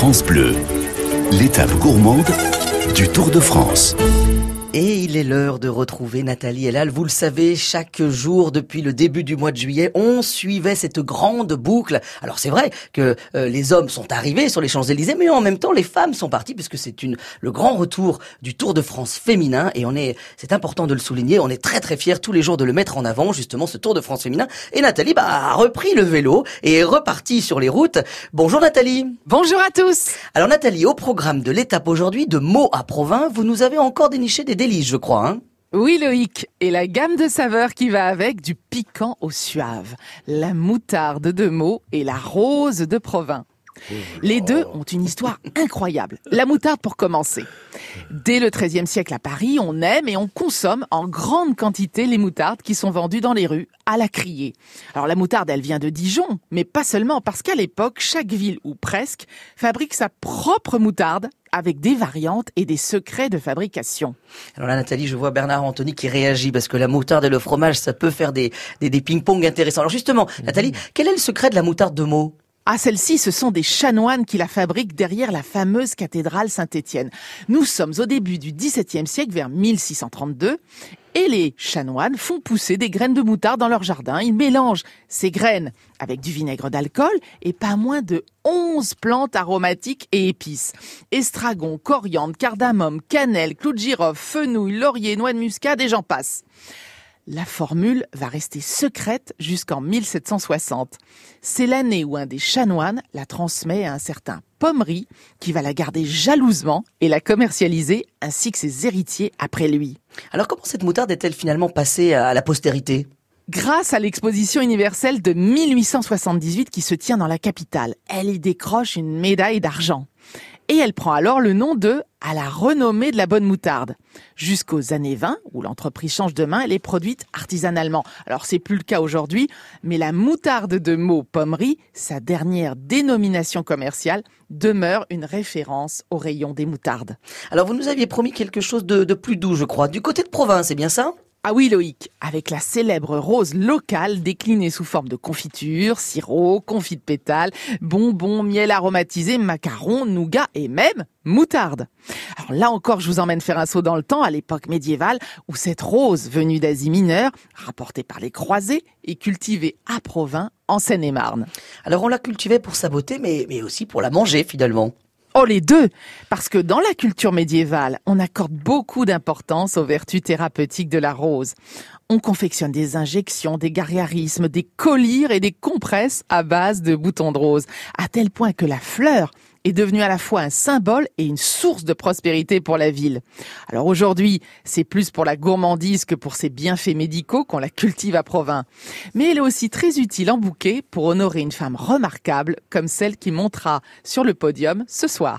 France Bleu, l'étape gourmande du Tour de France. Il est l'heure de retrouver Nathalie Elal. Vous le savez, chaque jour depuis le début du mois de juillet, on suivait cette grande boucle. Alors c'est vrai que euh, les hommes sont arrivés sur les Champs-Élysées, mais en même temps les femmes sont parties puisque c'est une le grand retour du Tour de France féminin et on est c'est important de le souligner, on est très très fiers tous les jours de le mettre en avant justement ce Tour de France féminin et Nathalie bah, a repris le vélo et est repartie sur les routes. Bonjour Nathalie. Bonjour à tous. Alors Nathalie, au programme de l'étape aujourd'hui de Meaux à Provins, vous nous avez encore déniché des délices, je crois. Hein oui Loïc, et la gamme de saveurs qui va avec du piquant au suave, la moutarde de Meaux et la rose de Provins. Les deux ont une histoire incroyable. La moutarde pour commencer. Dès le XIIIe siècle à Paris, on aime et on consomme en grande quantité les moutardes qui sont vendues dans les rues, à la criée. Alors la moutarde, elle vient de Dijon, mais pas seulement, parce qu'à l'époque, chaque ville, ou presque, fabrique sa propre moutarde avec des variantes et des secrets de fabrication. Alors là, Nathalie, je vois Bernard Anthony qui réagit parce que la moutarde et le fromage, ça peut faire des, des, des ping-pong intéressants. Alors justement, Nathalie, quel est le secret de la moutarde de Meaux? Ah, celle-ci, ce sont des chanoines qui la fabriquent derrière la fameuse cathédrale Saint-Étienne. Nous sommes au début du XVIIe siècle, vers 1632, et les chanoines font pousser des graines de moutarde dans leur jardin. Ils mélangent ces graines avec du vinaigre d'alcool et pas moins de 11 plantes aromatiques et épices. Estragon, coriandre, cardamome, cannelle, clou de girofle, fenouil, laurier, noix de muscade et j'en passe. La formule va rester secrète jusqu'en 1760. C'est l'année où un des chanoines la transmet à un certain Pommery qui va la garder jalousement et la commercialiser ainsi que ses héritiers après lui. Alors comment cette moutarde est-elle finalement passée à la postérité? Grâce à l'exposition universelle de 1878 qui se tient dans la capitale, elle y décroche une médaille d'argent et elle prend alors le nom de à la renommée de la bonne moutarde. Jusqu'aux années 20, où l'entreprise change de main, elle est produite artisanalement. Alors c'est plus le cas aujourd'hui, mais la moutarde de Meaux Pommerie, sa dernière dénomination commerciale, demeure une référence au rayon des moutardes. Alors vous nous aviez promis quelque chose de, de plus doux, je crois, du côté de province, c'est bien ça? Ah oui Loïc, avec la célèbre rose locale déclinée sous forme de confiture, sirop, confit de pétales, bonbons, miel aromatisé, macarons, nougat et même moutarde. Alors là encore, je vous emmène faire un saut dans le temps à l'époque médiévale où cette rose venue d'Asie mineure, rapportée par les croisés, est cultivée à Provins en Seine-et-Marne. Alors on la cultivait pour sa beauté mais, mais aussi pour la manger finalement. Oh, les deux Parce que dans la culture médiévale, on accorde beaucoup d'importance aux vertus thérapeutiques de la rose. On confectionne des injections, des gargarismes, des collyres et des compresses à base de boutons de rose, à tel point que la fleur est devenue à la fois un symbole et une source de prospérité pour la ville. Alors aujourd'hui, c'est plus pour la gourmandise que pour ses bienfaits médicaux qu'on la cultive à Provins. Mais elle est aussi très utile en bouquet pour honorer une femme remarquable comme celle qui montera sur le podium ce soir.